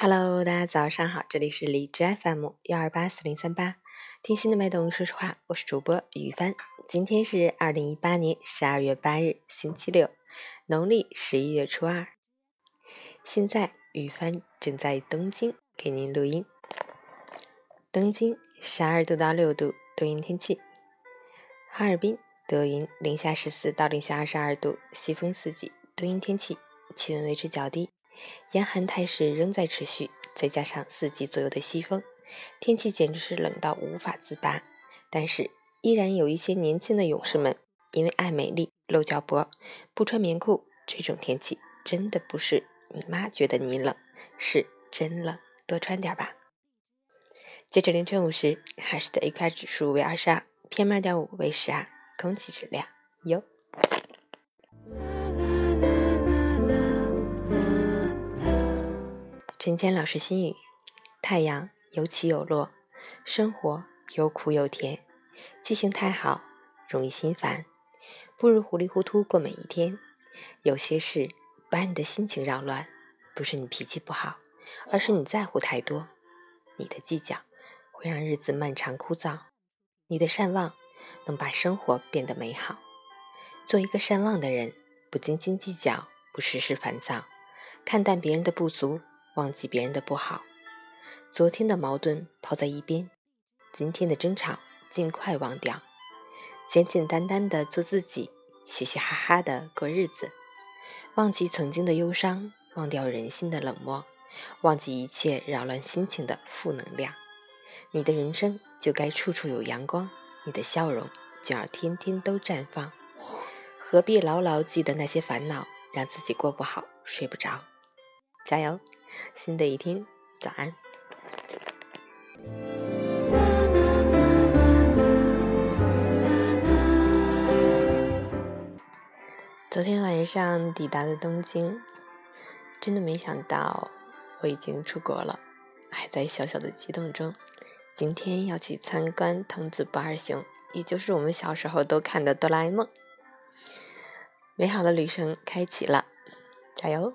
Hello，大家早上好，这里是荔枝 FM 幺二八四零三八，听心的脉动，说实话，我是主播雨帆。今天是二零一八年十二月八日，星期六，农历十一月初二。现在雨帆正在东京给您录音。东京十二度到六度，多云天气。哈尔滨多云，零下十四到零下二十二度，西风四级，多云天气，气温维持较低。严寒态势仍在持续，再加上四级左右的西风，天气简直是冷到无法自拔。但是，依然有一些年轻的勇士们因为爱美丽、露脚脖，不穿棉裤。这种天气真的不是你妈觉得你冷，是真冷，多穿点吧。截止凌晨五时，海市的 AQI 指数为二十二，PM 二点五为十二，空气质量优。陈坚老师心语：太阳有起有落，生活有苦有甜。记性太好，容易心烦，不如糊里糊涂过每一天。有些事把你的心情扰乱，不是你脾气不好，而是你在乎太多。你的计较会让日子漫长枯燥，你的善忘能把生活变得美好。做一个善忘的人，不斤斤计较，不时时烦躁，看淡别人的不足。忘记别人的不好，昨天的矛盾抛在一边，今天的争吵尽快忘掉，简简单单的做自己，嘻嘻哈哈的过日子，忘记曾经的忧伤，忘掉人心的冷漠，忘记一切扰乱心情的负能量，你的人生就该处处有阳光，你的笑容就要天天都绽放，何必牢牢记得那些烦恼，让自己过不好，睡不着，加油！新的一天，早安。昨天晚上抵达的东京，真的没想到我已经出国了，还在小小的激动中。今天要去参观藤子不二雄，也就是我们小时候都看的哆啦 A 梦。美好的旅程开启了，加油！